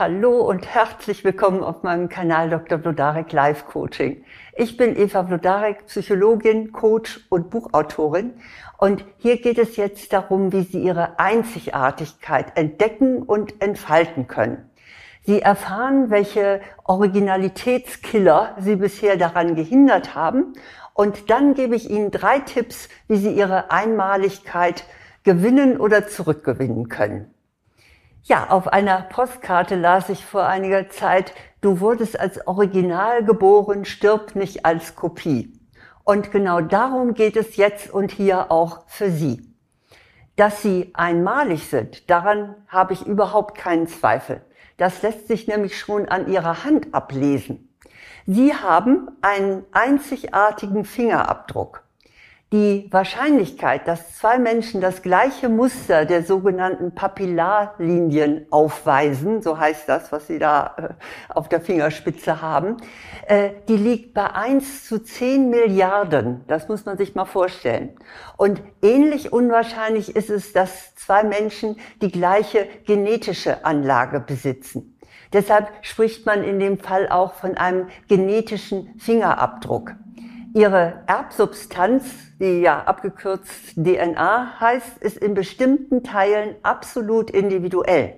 Hallo und herzlich willkommen auf meinem Kanal Dr. Blodarek Live Coaching. Ich bin Eva Blodarek, Psychologin, Coach und Buchautorin. Und hier geht es jetzt darum, wie Sie Ihre Einzigartigkeit entdecken und entfalten können. Sie erfahren, welche Originalitätskiller Sie bisher daran gehindert haben. Und dann gebe ich Ihnen drei Tipps, wie Sie Ihre Einmaligkeit gewinnen oder zurückgewinnen können. Ja, auf einer Postkarte las ich vor einiger Zeit, du wurdest als Original geboren, stirb nicht als Kopie. Und genau darum geht es jetzt und hier auch für Sie. Dass Sie einmalig sind, daran habe ich überhaupt keinen Zweifel. Das lässt sich nämlich schon an Ihrer Hand ablesen. Sie haben einen einzigartigen Fingerabdruck. Die Wahrscheinlichkeit, dass zwei Menschen das gleiche Muster der sogenannten Papillarlinien aufweisen, so heißt das, was sie da äh, auf der Fingerspitze haben, äh, die liegt bei 1 zu 10 Milliarden. Das muss man sich mal vorstellen. Und ähnlich unwahrscheinlich ist es, dass zwei Menschen die gleiche genetische Anlage besitzen. Deshalb spricht man in dem Fall auch von einem genetischen Fingerabdruck. Ihre Erbsubstanz, die ja abgekürzt DNA heißt, ist in bestimmten Teilen absolut individuell.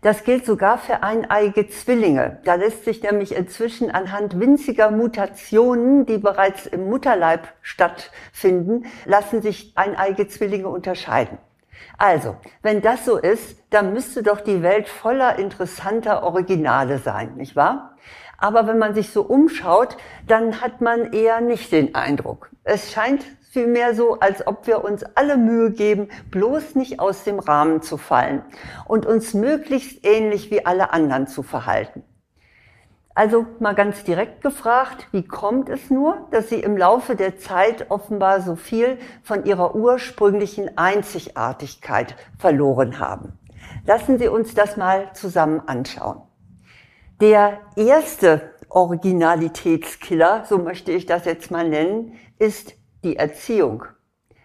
Das gilt sogar für eineige Zwillinge. Da lässt sich nämlich inzwischen anhand winziger Mutationen, die bereits im Mutterleib stattfinden, lassen sich eineige Zwillinge unterscheiden. Also, wenn das so ist, dann müsste doch die Welt voller interessanter Originale sein, nicht wahr? Aber wenn man sich so umschaut, dann hat man eher nicht den Eindruck. Es scheint vielmehr so, als ob wir uns alle Mühe geben, bloß nicht aus dem Rahmen zu fallen und uns möglichst ähnlich wie alle anderen zu verhalten. Also mal ganz direkt gefragt, wie kommt es nur, dass Sie im Laufe der Zeit offenbar so viel von Ihrer ursprünglichen Einzigartigkeit verloren haben? Lassen Sie uns das mal zusammen anschauen. Der erste Originalitätskiller, so möchte ich das jetzt mal nennen, ist die Erziehung.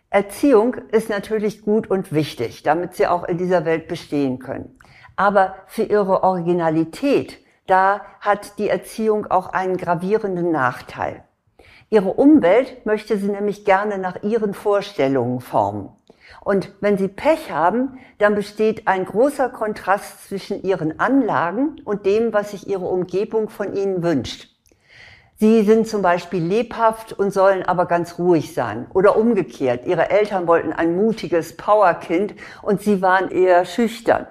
Erziehung ist natürlich gut und wichtig, damit Sie auch in dieser Welt bestehen können. Aber für Ihre Originalität, da hat die Erziehung auch einen gravierenden Nachteil. Ihre Umwelt möchte sie nämlich gerne nach ihren Vorstellungen formen. Und wenn Sie Pech haben, dann besteht ein großer Kontrast zwischen Ihren Anlagen und dem, was sich Ihre Umgebung von Ihnen wünscht. Sie sind zum Beispiel lebhaft und sollen aber ganz ruhig sein. Oder umgekehrt. Ihre Eltern wollten ein mutiges Powerkind und Sie waren eher schüchtern.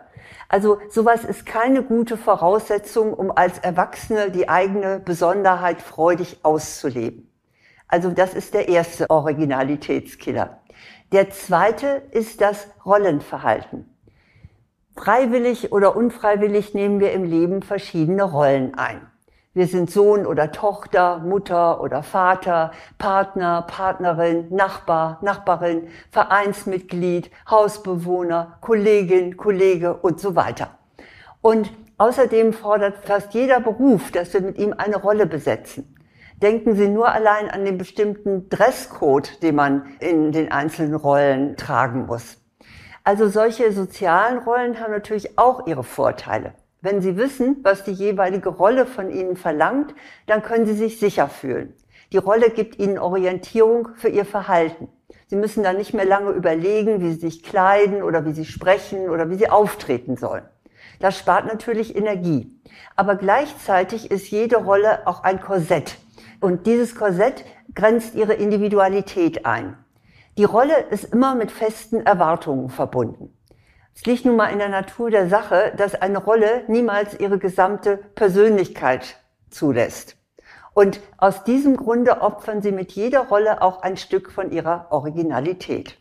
Also sowas ist keine gute Voraussetzung, um als Erwachsene die eigene Besonderheit freudig auszuleben. Also das ist der erste Originalitätskiller. Der zweite ist das Rollenverhalten. Freiwillig oder unfreiwillig nehmen wir im Leben verschiedene Rollen ein. Wir sind Sohn oder Tochter, Mutter oder Vater, Partner, Partnerin, Nachbar, Nachbarin, Vereinsmitglied, Hausbewohner, Kollegin, Kollege und so weiter. Und außerdem fordert fast jeder Beruf, dass wir mit ihm eine Rolle besetzen denken Sie nur allein an den bestimmten Dresscode, den man in den einzelnen Rollen tragen muss. Also solche sozialen Rollen haben natürlich auch ihre Vorteile. Wenn Sie wissen, was die jeweilige Rolle von Ihnen verlangt, dann können Sie sich sicher fühlen. Die Rolle gibt Ihnen Orientierung für Ihr Verhalten. Sie müssen dann nicht mehr lange überlegen, wie Sie sich kleiden oder wie Sie sprechen oder wie Sie auftreten sollen. Das spart natürlich Energie. Aber gleichzeitig ist jede Rolle auch ein Korsett, und dieses Korsett grenzt ihre Individualität ein. Die Rolle ist immer mit festen Erwartungen verbunden. Es liegt nun mal in der Natur der Sache, dass eine Rolle niemals ihre gesamte Persönlichkeit zulässt. Und aus diesem Grunde opfern sie mit jeder Rolle auch ein Stück von ihrer Originalität.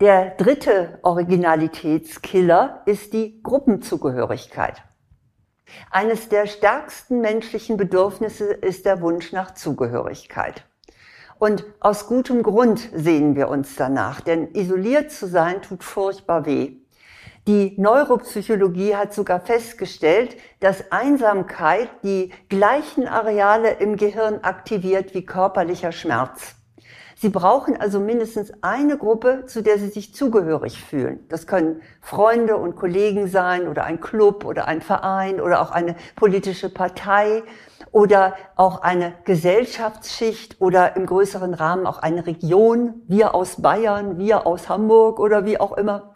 Der dritte Originalitätskiller ist die Gruppenzugehörigkeit. Eines der stärksten menschlichen Bedürfnisse ist der Wunsch nach Zugehörigkeit. Und aus gutem Grund sehen wir uns danach, denn isoliert zu sein tut furchtbar weh. Die Neuropsychologie hat sogar festgestellt, dass Einsamkeit die gleichen Areale im Gehirn aktiviert wie körperlicher Schmerz. Sie brauchen also mindestens eine Gruppe, zu der Sie sich zugehörig fühlen. Das können Freunde und Kollegen sein oder ein Club oder ein Verein oder auch eine politische Partei oder auch eine Gesellschaftsschicht oder im größeren Rahmen auch eine Region, wir aus Bayern, wir aus Hamburg oder wie auch immer.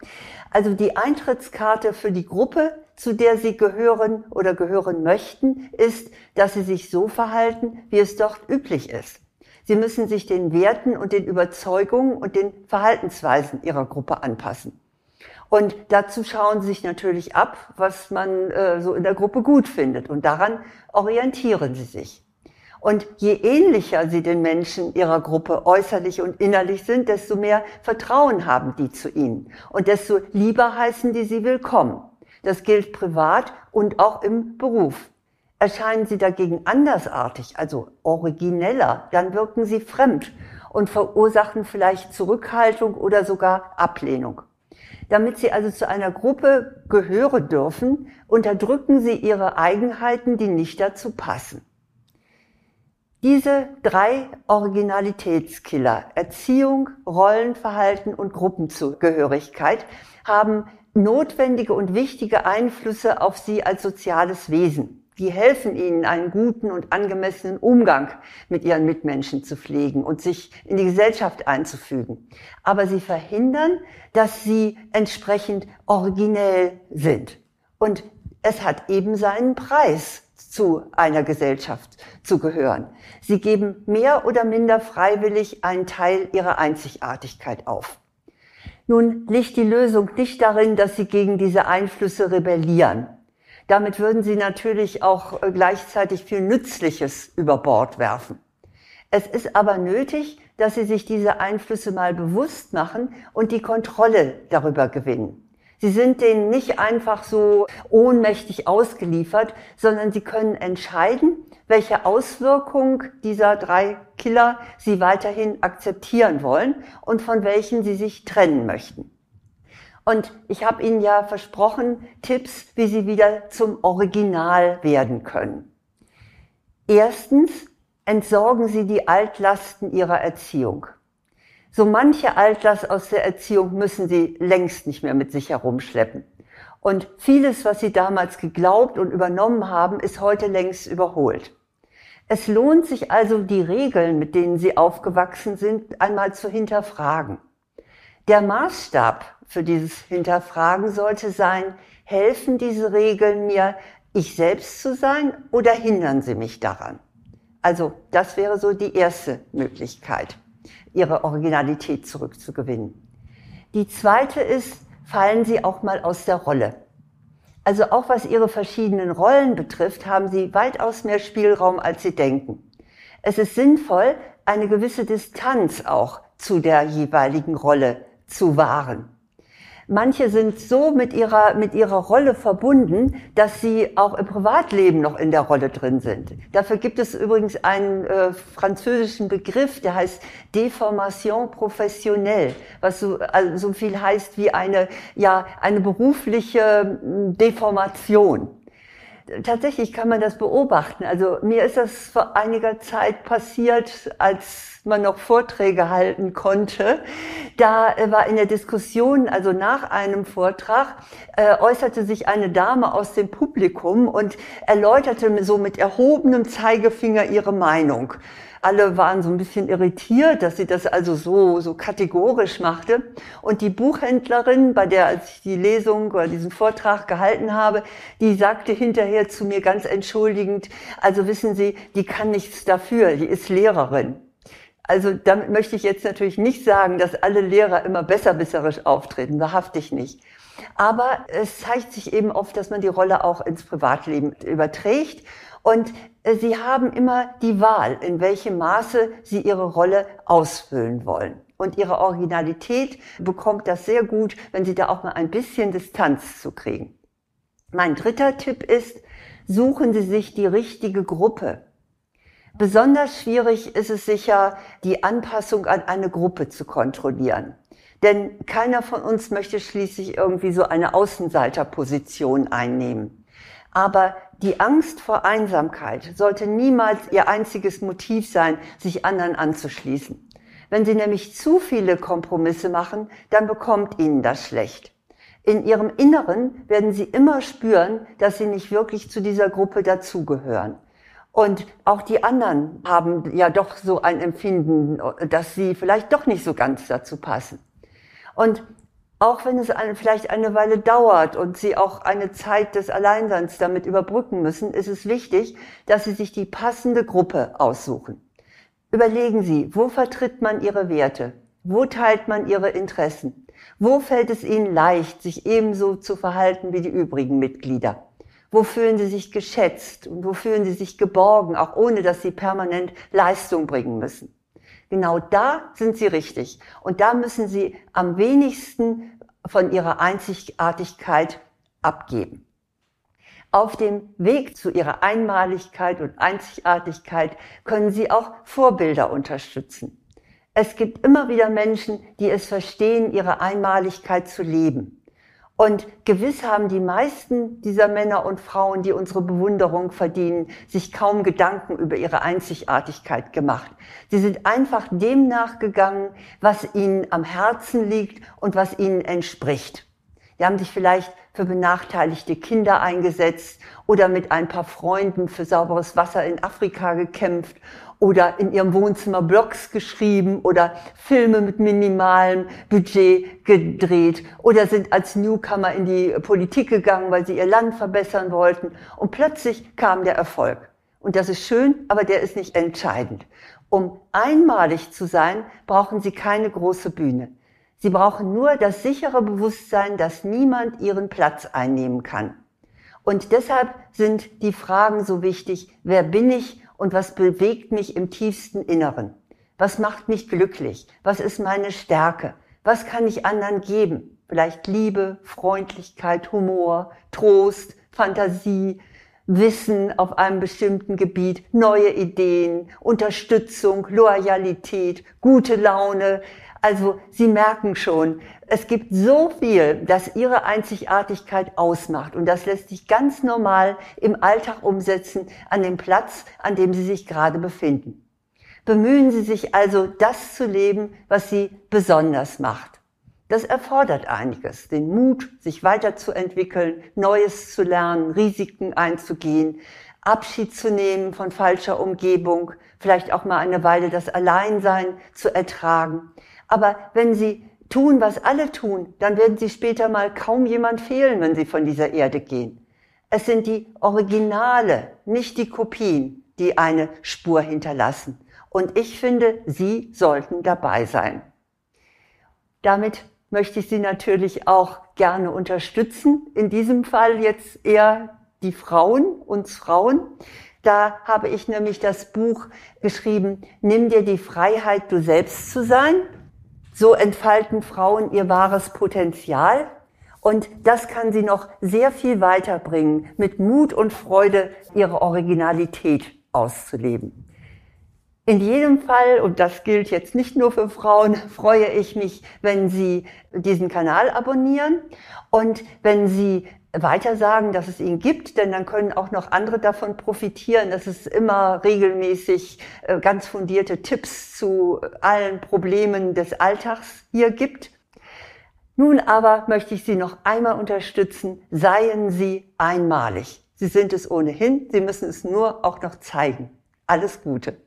Also die Eintrittskarte für die Gruppe, zu der Sie gehören oder gehören möchten, ist, dass Sie sich so verhalten, wie es dort üblich ist. Sie müssen sich den Werten und den Überzeugungen und den Verhaltensweisen Ihrer Gruppe anpassen. Und dazu schauen Sie sich natürlich ab, was man äh, so in der Gruppe gut findet. Und daran orientieren Sie sich. Und je ähnlicher Sie den Menschen Ihrer Gruppe äußerlich und innerlich sind, desto mehr Vertrauen haben die zu Ihnen. Und desto lieber heißen die Sie willkommen. Das gilt privat und auch im Beruf. Erscheinen Sie dagegen andersartig, also origineller, dann wirken Sie fremd und verursachen vielleicht Zurückhaltung oder sogar Ablehnung. Damit Sie also zu einer Gruppe gehören dürfen, unterdrücken Sie Ihre Eigenheiten, die nicht dazu passen. Diese drei Originalitätskiller, Erziehung, Rollenverhalten und Gruppenzugehörigkeit, haben notwendige und wichtige Einflüsse auf Sie als soziales Wesen. Die helfen ihnen, einen guten und angemessenen Umgang mit ihren Mitmenschen zu pflegen und sich in die Gesellschaft einzufügen. Aber sie verhindern, dass sie entsprechend originell sind. Und es hat eben seinen Preis, zu einer Gesellschaft zu gehören. Sie geben mehr oder minder freiwillig einen Teil ihrer Einzigartigkeit auf. Nun liegt die Lösung nicht darin, dass sie gegen diese Einflüsse rebellieren. Damit würden sie natürlich auch äh, gleichzeitig viel Nützliches über Bord werfen. Es ist aber nötig, dass sie sich diese Einflüsse mal bewusst machen und die Kontrolle darüber gewinnen. Sie sind denen nicht einfach so ohnmächtig ausgeliefert, sondern sie können entscheiden, welche Auswirkung dieser drei Killer sie weiterhin akzeptieren wollen und von welchen sie sich trennen möchten. Und ich habe Ihnen ja versprochen, Tipps, wie Sie wieder zum Original werden können. Erstens, entsorgen Sie die Altlasten Ihrer Erziehung. So manche Altlast aus der Erziehung müssen Sie längst nicht mehr mit sich herumschleppen. Und vieles, was Sie damals geglaubt und übernommen haben, ist heute längst überholt. Es lohnt sich also, die Regeln, mit denen Sie aufgewachsen sind, einmal zu hinterfragen. Der Maßstab für dieses Hinterfragen sollte sein, helfen diese Regeln mir, ich selbst zu sein oder hindern sie mich daran? Also das wäre so die erste Möglichkeit, ihre Originalität zurückzugewinnen. Die zweite ist, fallen Sie auch mal aus der Rolle. Also auch was Ihre verschiedenen Rollen betrifft, haben Sie weitaus mehr Spielraum, als Sie denken. Es ist sinnvoll, eine gewisse Distanz auch zu der jeweiligen Rolle zu wahren. Manche sind so mit ihrer, mit ihrer Rolle verbunden, dass sie auch im Privatleben noch in der Rolle drin sind. Dafür gibt es übrigens einen äh, französischen Begriff, der heißt Deformation professionnelle, was so, also so viel heißt wie eine, ja, eine berufliche hm, Deformation tatsächlich kann man das beobachten. Also mir ist das vor einiger Zeit passiert, als man noch Vorträge halten konnte. Da äh, war in der Diskussion, also nach einem Vortrag, äh, äußerte sich eine Dame aus dem Publikum und erläuterte so mit erhobenem Zeigefinger ihre Meinung. Alle waren so ein bisschen irritiert, dass sie das also so, so kategorisch machte. Und die Buchhändlerin, bei der als ich die Lesung oder diesen Vortrag gehalten habe, die sagte hinterher zu mir ganz entschuldigend, also wissen Sie, die kann nichts dafür, die ist Lehrerin. Also damit möchte ich jetzt natürlich nicht sagen, dass alle Lehrer immer besserwisserisch auftreten, wahrhaftig nicht. Aber es zeigt sich eben oft, dass man die Rolle auch ins Privatleben überträgt. Und äh, sie haben immer die Wahl, in welchem Maße sie ihre Rolle ausfüllen wollen. Und ihre Originalität bekommt das sehr gut, wenn sie da auch mal ein bisschen Distanz zu kriegen. Mein dritter Tipp ist, suchen Sie sich die richtige Gruppe. Besonders schwierig ist es sicher, die Anpassung an eine Gruppe zu kontrollieren. Denn keiner von uns möchte schließlich irgendwie so eine Außenseiterposition einnehmen. Aber die Angst vor Einsamkeit sollte niemals ihr einziges Motiv sein, sich anderen anzuschließen. Wenn Sie nämlich zu viele Kompromisse machen, dann bekommt Ihnen das schlecht. In Ihrem Inneren werden Sie immer spüren, dass Sie nicht wirklich zu dieser Gruppe dazugehören. Und auch die anderen haben ja doch so ein Empfinden, dass sie vielleicht doch nicht so ganz dazu passen. Und auch wenn es vielleicht eine Weile dauert und Sie auch eine Zeit des Alleinseins damit überbrücken müssen, ist es wichtig, dass Sie sich die passende Gruppe aussuchen. Überlegen Sie, wo vertritt man Ihre Werte? Wo teilt man Ihre Interessen? Wo fällt es Ihnen leicht, sich ebenso zu verhalten wie die übrigen Mitglieder? Wo fühlen Sie sich geschätzt und wo fühlen Sie sich geborgen, auch ohne dass Sie permanent Leistung bringen müssen? Genau da sind sie richtig. Und da müssen sie am wenigsten von ihrer Einzigartigkeit abgeben. Auf dem Weg zu ihrer Einmaligkeit und Einzigartigkeit können Sie auch Vorbilder unterstützen. Es gibt immer wieder Menschen, die es verstehen, ihre Einmaligkeit zu leben. Und gewiss haben die meisten dieser Männer und Frauen, die unsere Bewunderung verdienen, sich kaum Gedanken über ihre Einzigartigkeit gemacht. Sie sind einfach dem nachgegangen, was ihnen am Herzen liegt und was ihnen entspricht. Die haben sich vielleicht für benachteiligte Kinder eingesetzt oder mit ein paar Freunden für sauberes Wasser in Afrika gekämpft oder in ihrem Wohnzimmer Blogs geschrieben oder Filme mit minimalem Budget gedreht oder sind als Newcomer in die Politik gegangen, weil sie ihr Land verbessern wollten. Und plötzlich kam der Erfolg. Und das ist schön, aber der ist nicht entscheidend. Um einmalig zu sein, brauchen Sie keine große Bühne. Sie brauchen nur das sichere Bewusstsein, dass niemand Ihren Platz einnehmen kann. Und deshalb sind die Fragen so wichtig, wer bin ich und was bewegt mich im tiefsten Inneren? Was macht mich glücklich? Was ist meine Stärke? Was kann ich anderen geben? Vielleicht Liebe, Freundlichkeit, Humor, Trost, Fantasie, Wissen auf einem bestimmten Gebiet, neue Ideen, Unterstützung, Loyalität, gute Laune. Also Sie merken schon, es gibt so viel, das Ihre Einzigartigkeit ausmacht. Und das lässt sich ganz normal im Alltag umsetzen an dem Platz, an dem Sie sich gerade befinden. Bemühen Sie sich also, das zu leben, was Sie besonders macht. Das erfordert einiges, den Mut, sich weiterzuentwickeln, Neues zu lernen, Risiken einzugehen, Abschied zu nehmen von falscher Umgebung, vielleicht auch mal eine Weile das Alleinsein zu ertragen. Aber wenn Sie tun, was alle tun, dann werden Sie später mal kaum jemand fehlen, wenn Sie von dieser Erde gehen. Es sind die Originale, nicht die Kopien, die eine Spur hinterlassen. Und ich finde, Sie sollten dabei sein. Damit möchte ich Sie natürlich auch gerne unterstützen. In diesem Fall jetzt eher die Frauen, uns Frauen. Da habe ich nämlich das Buch geschrieben, Nimm dir die Freiheit, du selbst zu sein. So entfalten Frauen ihr wahres Potenzial. Und das kann sie noch sehr viel weiterbringen, mit Mut und Freude ihre Originalität auszuleben. In jedem Fall, und das gilt jetzt nicht nur für Frauen, freue ich mich, wenn Sie diesen Kanal abonnieren und wenn Sie weiter sagen, dass es ihn gibt, denn dann können auch noch andere davon profitieren, dass es immer regelmäßig äh, ganz fundierte Tipps zu allen Problemen des Alltags hier gibt. Nun aber möchte ich Sie noch einmal unterstützen, seien Sie einmalig. Sie sind es ohnehin, Sie müssen es nur auch noch zeigen. Alles Gute.